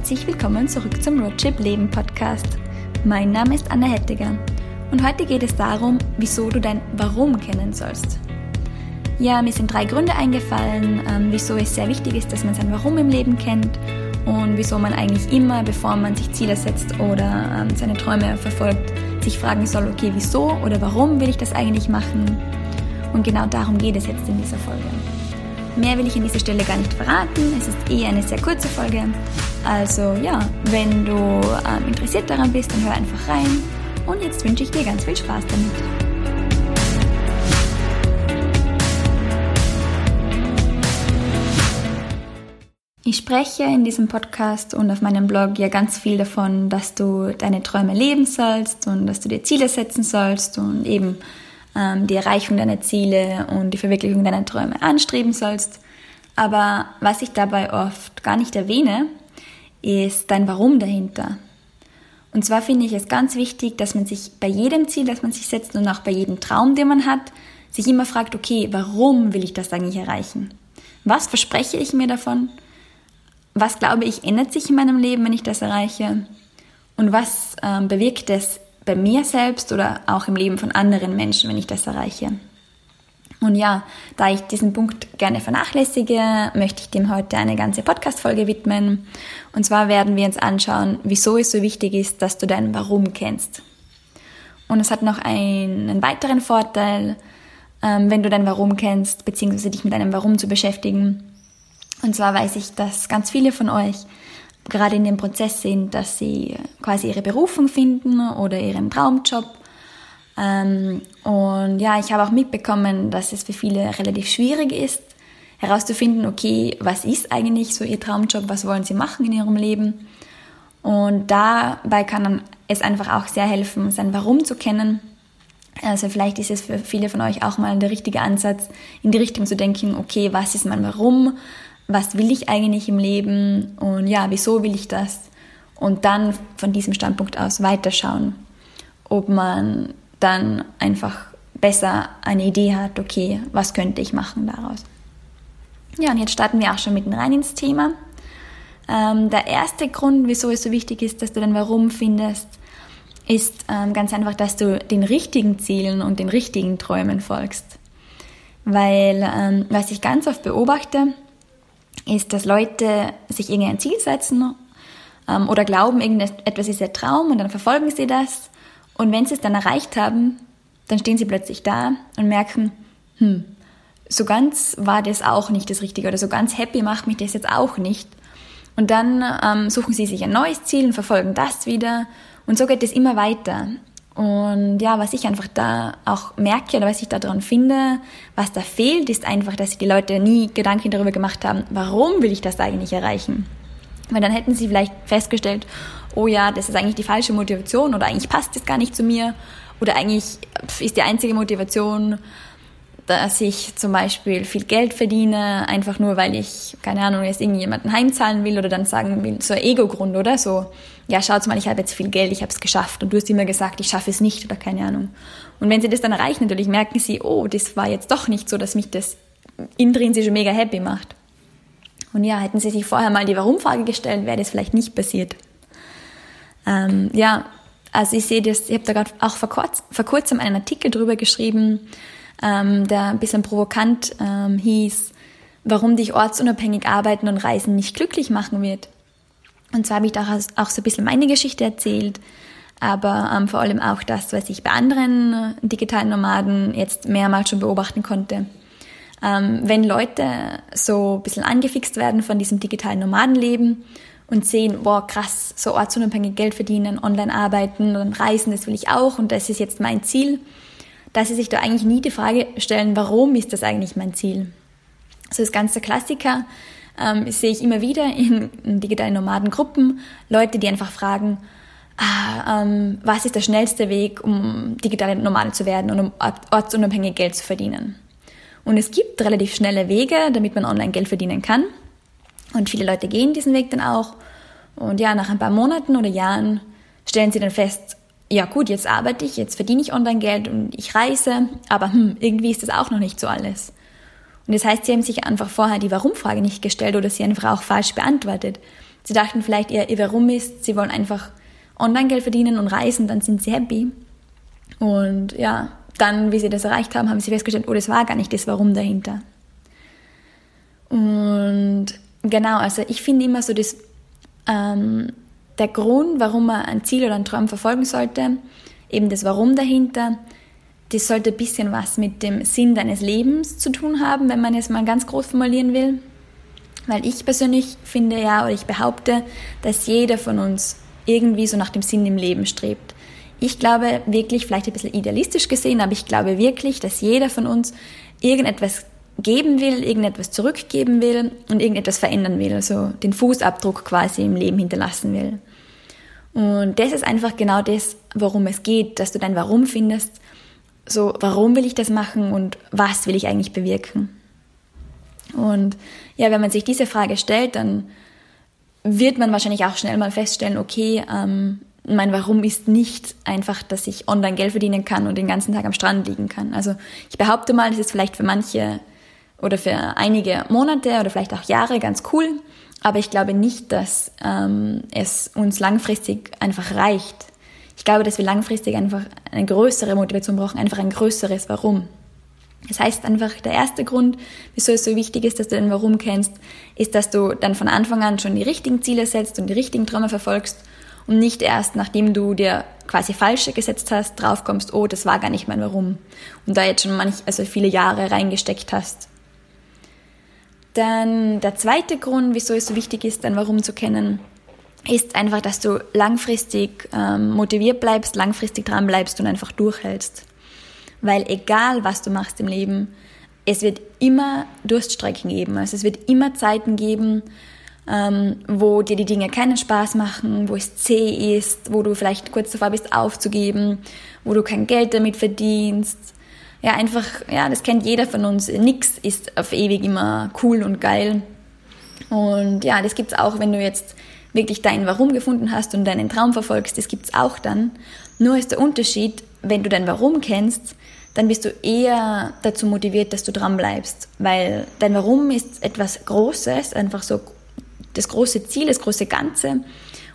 herzlich willkommen zurück zum Roadtrip Leben Podcast. Mein Name ist Anna Hettiger und heute geht es darum, wieso du dein Warum kennen sollst. Ja, mir sind drei Gründe eingefallen, ähm, wieso es sehr wichtig ist, dass man sein Warum im Leben kennt und wieso man eigentlich immer, bevor man sich Ziele setzt oder ähm, seine Träume verfolgt, sich fragen soll, okay, wieso oder warum will ich das eigentlich machen? Und genau darum geht es jetzt in dieser Folge. Mehr will ich an dieser Stelle gar nicht verraten. Es ist eh eine sehr kurze Folge. Also ja, wenn du ähm, interessiert daran bist, dann hör einfach rein. Und jetzt wünsche ich dir ganz viel Spaß damit. Ich spreche in diesem Podcast und auf meinem Blog ja ganz viel davon, dass du deine Träume leben sollst und dass du dir Ziele setzen sollst und eben die Erreichung deiner Ziele und die Verwirklichung deiner Träume anstreben sollst. Aber was ich dabei oft gar nicht erwähne, ist dein Warum dahinter. Und zwar finde ich es ganz wichtig, dass man sich bei jedem Ziel, das man sich setzt und auch bei jedem Traum, den man hat, sich immer fragt, okay, warum will ich das eigentlich erreichen? Was verspreche ich mir davon? Was glaube ich ändert sich in meinem Leben, wenn ich das erreiche? Und was ähm, bewirkt es bei mir selbst oder auch im Leben von anderen Menschen, wenn ich das erreiche. Und ja, da ich diesen Punkt gerne vernachlässige, möchte ich dem heute eine ganze Podcast-Folge widmen. Und zwar werden wir uns anschauen, wieso es so wichtig ist, dass du dein Warum kennst. Und es hat noch einen weiteren Vorteil, ähm, wenn du dein Warum kennst, beziehungsweise dich mit deinem Warum zu beschäftigen. Und zwar weiß ich, dass ganz viele von euch gerade in dem Prozess sind, dass sie quasi ihre Berufung finden oder ihren Traumjob. Ähm, und ja, ich habe auch mitbekommen, dass es für viele relativ schwierig ist, herauszufinden, okay, was ist eigentlich so ihr Traumjob, was wollen sie machen in ihrem Leben. Und dabei kann es einfach auch sehr helfen, sein Warum zu kennen. Also vielleicht ist es für viele von euch auch mal der richtige Ansatz, in die Richtung zu denken, okay, was ist mein Warum? Was will ich eigentlich im Leben und ja, wieso will ich das? Und dann von diesem Standpunkt aus weiterschauen, ob man dann einfach besser eine Idee hat, okay, was könnte ich machen daraus. Ja, und jetzt starten wir auch schon mitten rein ins Thema. Ähm, der erste Grund, wieso es so wichtig ist, dass du dein Warum findest, ist ähm, ganz einfach, dass du den richtigen Zielen und den richtigen Träumen folgst. Weil, ähm, was ich ganz oft beobachte, ist, dass Leute sich irgendein Ziel setzen ähm, oder glauben, irgendetwas ist ihr Traum und dann verfolgen sie das. Und wenn sie es dann erreicht haben, dann stehen sie plötzlich da und merken, hm, so ganz war das auch nicht das Richtige oder so ganz happy macht mich das jetzt auch nicht. Und dann ähm, suchen sie sich ein neues Ziel und verfolgen das wieder. Und so geht es immer weiter. Und ja, was ich einfach da auch merke oder was ich daran finde, was da fehlt, ist einfach, dass die Leute nie Gedanken darüber gemacht haben, warum will ich das eigentlich erreichen? Weil dann hätten sie vielleicht festgestellt, oh ja, das ist eigentlich die falsche Motivation oder eigentlich passt das gar nicht zu mir oder eigentlich ist die einzige Motivation, dass ich zum Beispiel viel Geld verdiene, einfach nur, weil ich, keine Ahnung, jetzt irgendjemanden heimzahlen will oder dann sagen will, so ein Ego-Grund, oder? So, ja, schaut mal, ich habe jetzt viel Geld, ich habe es geschafft und du hast immer gesagt, ich schaffe es nicht oder keine Ahnung. Und wenn sie das dann erreichen, natürlich merken sie, oh, das war jetzt doch nicht so, dass mich das intrinsisch mega happy macht. Und ja, hätten sie sich vorher mal die Warum-Frage gestellt, wäre das vielleicht nicht passiert. Ähm, ja, also ich sehe das, ich habe da gerade auch vor, kurz, vor kurzem einen Artikel drüber geschrieben, ähm, der ein bisschen provokant ähm, hieß, warum dich ortsunabhängig arbeiten und Reisen nicht glücklich machen wird. Und zwar habe ich da auch so ein bisschen meine Geschichte erzählt, aber ähm, vor allem auch das, was ich bei anderen äh, digitalen Nomaden jetzt mehrmals schon beobachten konnte. Ähm, wenn Leute so ein bisschen angefixt werden von diesem digitalen Nomadenleben und sehen, boah, krass, so ortsunabhängig Geld verdienen, online arbeiten und reisen, das will ich auch und das ist jetzt mein Ziel, dass sie sich da eigentlich nie die Frage stellen, warum ist das eigentlich mein Ziel? So das ganze Klassiker ähm, sehe ich immer wieder in, in digitalen Nomadengruppen, Leute, die einfach fragen, ah, ähm, was ist der schnellste Weg, um digitale Nomade zu werden und um ortsunabhängig Geld zu verdienen? Und es gibt relativ schnelle Wege, damit man online Geld verdienen kann. Und viele Leute gehen diesen Weg dann auch. Und ja, nach ein paar Monaten oder Jahren stellen sie dann fest, ja gut, jetzt arbeite ich, jetzt verdiene ich Online-Geld und ich reise, aber hm, irgendwie ist das auch noch nicht so alles. Und das heißt, sie haben sich einfach vorher die Warum-Frage nicht gestellt oder sie einfach auch falsch beantwortet. Sie dachten vielleicht, ihr, ihr Warum ist, sie wollen einfach Online-Geld verdienen und reisen, dann sind sie happy. Und ja, dann, wie sie das erreicht haben, haben sie festgestellt, oh, das war gar nicht das Warum dahinter. Und genau, also ich finde immer so, dass ähm, der Grund, warum man ein Ziel oder einen Traum verfolgen sollte, eben das Warum dahinter, das sollte ein bisschen was mit dem Sinn deines Lebens zu tun haben, wenn man es mal ganz groß formulieren will. Weil ich persönlich finde ja, oder ich behaupte, dass jeder von uns irgendwie so nach dem Sinn im Leben strebt. Ich glaube wirklich, vielleicht ein bisschen idealistisch gesehen, aber ich glaube wirklich, dass jeder von uns irgendetwas geben will, irgendetwas zurückgeben will und irgendetwas verändern will, also den Fußabdruck quasi im Leben hinterlassen will. Und das ist einfach genau das, worum es geht, dass du dein Warum findest. So, warum will ich das machen und was will ich eigentlich bewirken? Und ja, wenn man sich diese Frage stellt, dann wird man wahrscheinlich auch schnell mal feststellen, okay, ähm, mein Warum ist nicht einfach, dass ich online Geld verdienen kann und den ganzen Tag am Strand liegen kann. Also ich behaupte mal, das ist vielleicht für manche oder für einige Monate oder vielleicht auch Jahre ganz cool, aber ich glaube nicht, dass ähm, es uns langfristig einfach reicht. Ich glaube, dass wir langfristig einfach eine größere Motivation brauchen, einfach ein größeres Warum. Das heißt einfach, der erste Grund, wieso es so wichtig ist, dass du den Warum kennst, ist, dass du dann von Anfang an schon die richtigen Ziele setzt und die richtigen Träume verfolgst und nicht erst, nachdem du dir quasi falsche gesetzt hast, draufkommst, oh, das war gar nicht mein Warum. Und da jetzt schon manch, also viele Jahre reingesteckt hast. Dann der zweite Grund, wieso es so wichtig ist, dein Warum zu kennen, ist einfach, dass du langfristig ähm, motiviert bleibst, langfristig dran bleibst und einfach durchhältst. Weil egal, was du machst im Leben, es wird immer Durststrecken geben. Also es wird immer Zeiten geben, ähm, wo dir die Dinge keinen Spaß machen, wo es zäh ist, wo du vielleicht kurz davor bist aufzugeben, wo du kein Geld damit verdienst. Ja, einfach, ja, das kennt jeder von uns. Nix ist auf ewig immer cool und geil. Und ja, das gibt's auch, wenn du jetzt wirklich dein Warum gefunden hast und deinen Traum verfolgst, das gibt's auch dann. Nur ist der Unterschied, wenn du dein Warum kennst, dann bist du eher dazu motiviert, dass du dran bleibst, weil dein Warum ist etwas Großes, einfach so das große Ziel, das große Ganze.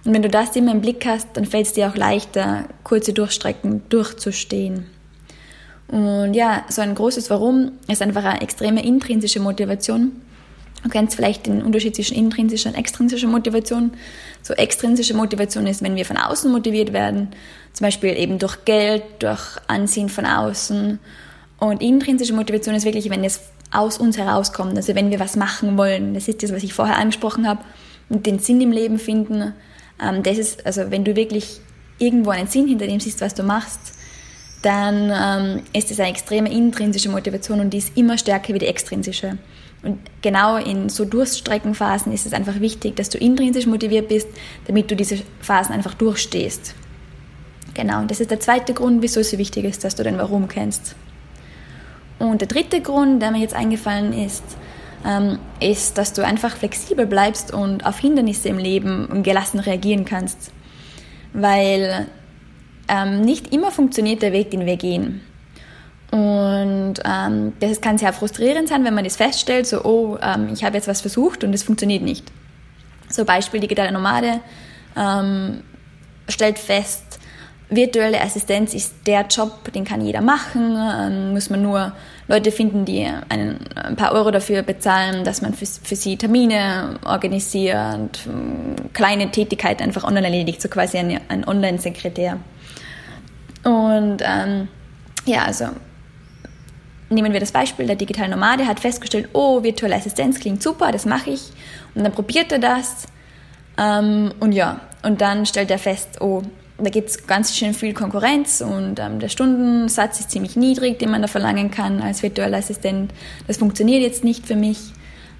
Und wenn du das immer im Blick hast, dann fällt es dir auch leichter, kurze Durchstrecken durchzustehen. Und ja, so ein großes Warum ist einfach eine extreme intrinsische Motivation. Du kennst vielleicht den Unterschied zwischen intrinsischer und extrinsischer Motivation. So extrinsische Motivation ist, wenn wir von außen motiviert werden, zum Beispiel eben durch Geld, durch Ansehen von außen. Und intrinsische Motivation ist wirklich, wenn es aus uns herauskommt, also wenn wir was machen wollen. Das ist das, was ich vorher angesprochen habe, und den Sinn im Leben finden. Ähm, das ist, also wenn du wirklich irgendwo einen Sinn hinter dem siehst, was du machst, dann ähm, ist es eine extreme intrinsische Motivation und die ist immer stärker wie die extrinsische. Und genau in so Durststreckenphasen ist es einfach wichtig, dass du intrinsisch motiviert bist, damit du diese Phasen einfach durchstehst. Genau, und das ist der zweite Grund, wieso es so wichtig ist, dass du dein Warum kennst. Und der dritte Grund, der mir jetzt eingefallen ist, ähm, ist, dass du einfach flexibel bleibst und auf Hindernisse im Leben gelassen reagieren kannst. Weil ähm, nicht immer funktioniert der Weg, den wir gehen. Und ähm, das kann sehr frustrierend sein, wenn man das feststellt, so, oh, ähm, ich habe jetzt was versucht und es funktioniert nicht. So Beispiel digitale Nomade ähm, stellt fest, virtuelle Assistenz ist der Job, den kann jeder machen, ähm, muss man nur Leute finden, die einen, ein paar Euro dafür bezahlen, dass man für, für sie Termine organisiert, ähm, kleine Tätigkeiten einfach online erledigt, so quasi ein, ein Online-Sekretär. Und ähm, ja, also nehmen wir das Beispiel, der digitale Nomade hat festgestellt, oh, virtuelle Assistenz klingt super, das mache ich. Und dann probiert er das. Ähm, und ja, und dann stellt er fest, oh, da gibt es ganz schön viel Konkurrenz und ähm, der Stundensatz ist ziemlich niedrig, den man da verlangen kann als virtueller Assistent. Das funktioniert jetzt nicht für mich.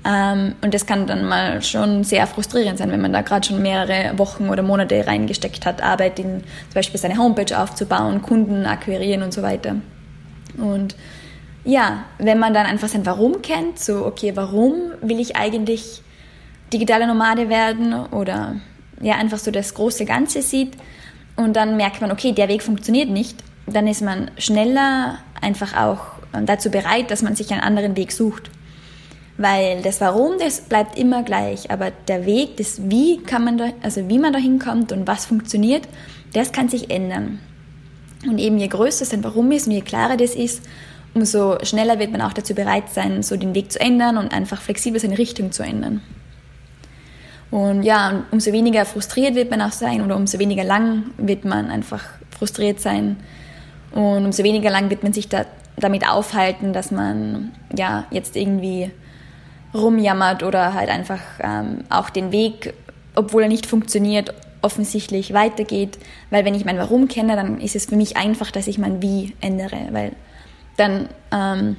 Ähm, und das kann dann mal schon sehr frustrierend sein, wenn man da gerade schon mehrere Wochen oder Monate reingesteckt hat, Arbeit in zum Beispiel seine Homepage aufzubauen, Kunden akquirieren und so weiter. Und ja, wenn man dann einfach sein Warum kennt, so, okay, warum will ich eigentlich digitale Nomade werden oder ja, einfach so das große Ganze sieht und dann merkt man, okay, der Weg funktioniert nicht, dann ist man schneller einfach auch dazu bereit, dass man sich einen anderen Weg sucht. Weil das Warum, das bleibt immer gleich, aber der Weg, das Wie kann man da, also wie man da hinkommt und was funktioniert, das kann sich ändern. Und eben je größer sein Warum ist und je klarer das ist, umso schneller wird man auch dazu bereit sein, so den Weg zu ändern und einfach flexibel seine Richtung zu ändern. Und ja, umso weniger frustriert wird man auch sein oder umso weniger lang wird man einfach frustriert sein und umso weniger lang wird man sich da, damit aufhalten, dass man ja jetzt irgendwie rumjammert oder halt einfach ähm, auch den Weg, obwohl er nicht funktioniert, offensichtlich weitergeht. Weil wenn ich mein Warum kenne, dann ist es für mich einfach, dass ich mein Wie ändere. Weil dann, ähm,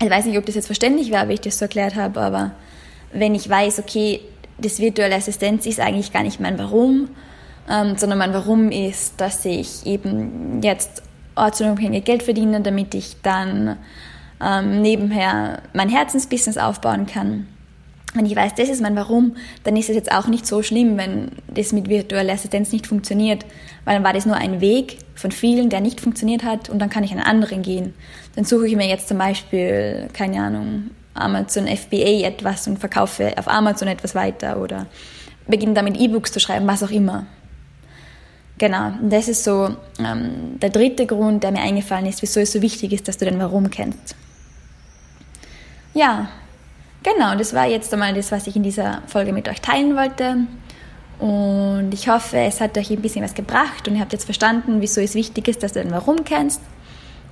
ich weiß nicht, ob das jetzt verständlich war, wie ich das so erklärt habe, aber wenn ich weiß, okay, das virtuelle Assistenz ist eigentlich gar nicht mein Warum, ähm, sondern mein Warum ist, dass ich eben jetzt ortsunabhängig Geld verdiene, damit ich dann ähm, nebenher mein Herzensbusiness aufbauen kann. Wenn ich weiß, das ist mein Warum, dann ist es jetzt auch nicht so schlimm, wenn das mit virtueller Assistenz nicht funktioniert, weil dann war das nur ein Weg von vielen, der nicht funktioniert hat und dann kann ich einen anderen gehen. Dann suche ich mir jetzt zum Beispiel, keine Ahnung, Amazon FBA etwas und verkaufe auf Amazon etwas weiter oder beginne damit E-Books zu schreiben, was auch immer. Genau, das ist so ähm, der dritte Grund, der mir eingefallen ist, wieso es so wichtig ist, dass du den Warum kennst. Ja, genau, das war jetzt einmal das, was ich in dieser Folge mit euch teilen wollte. Und ich hoffe, es hat euch ein bisschen was gebracht und ihr habt jetzt verstanden, wieso es wichtig ist, dass du den Warum kennst.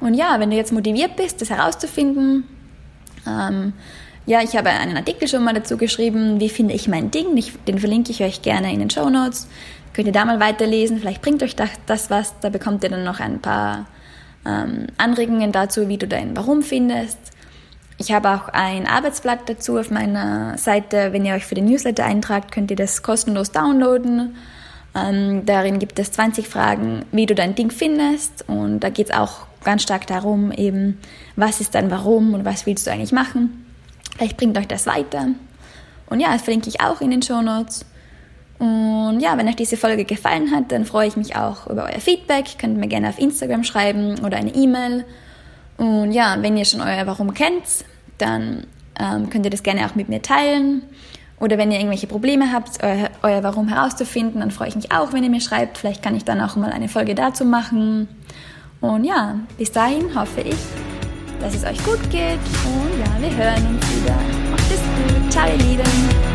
Und ja, wenn du jetzt motiviert bist, das herauszufinden, ähm, ja, ich habe einen Artikel schon mal dazu geschrieben, wie finde ich mein Ding. Ich, den verlinke ich euch gerne in den Show Notes. Könnt ihr da mal weiterlesen, vielleicht bringt euch das, das was. Da bekommt ihr dann noch ein paar ähm, Anregungen dazu, wie du dein Warum findest. Ich habe auch ein Arbeitsblatt dazu auf meiner Seite. Wenn ihr euch für den Newsletter eintragt, könnt ihr das kostenlos downloaden. Ähm, darin gibt es 20 Fragen, wie du dein Ding findest. Und da geht es auch ganz stark darum, eben, was ist dein Warum und was willst du eigentlich machen. Vielleicht bringt euch das weiter. Und ja, das verlinke ich auch in den Show Notes. Und ja, wenn euch diese Folge gefallen hat, dann freue ich mich auch über euer Feedback. Könnt mir gerne auf Instagram schreiben oder eine E-Mail. Und ja, wenn ihr schon euer Warum kennt, dann ähm, könnt ihr das gerne auch mit mir teilen. Oder wenn ihr irgendwelche Probleme habt, euer, euer Warum herauszufinden, dann freue ich mich auch, wenn ihr mir schreibt. Vielleicht kann ich dann auch mal eine Folge dazu machen. Und ja, bis dahin hoffe ich, dass es euch gut geht. Und ja, wir hören uns wieder. Macht es gut. Ciao, ihr Lieben.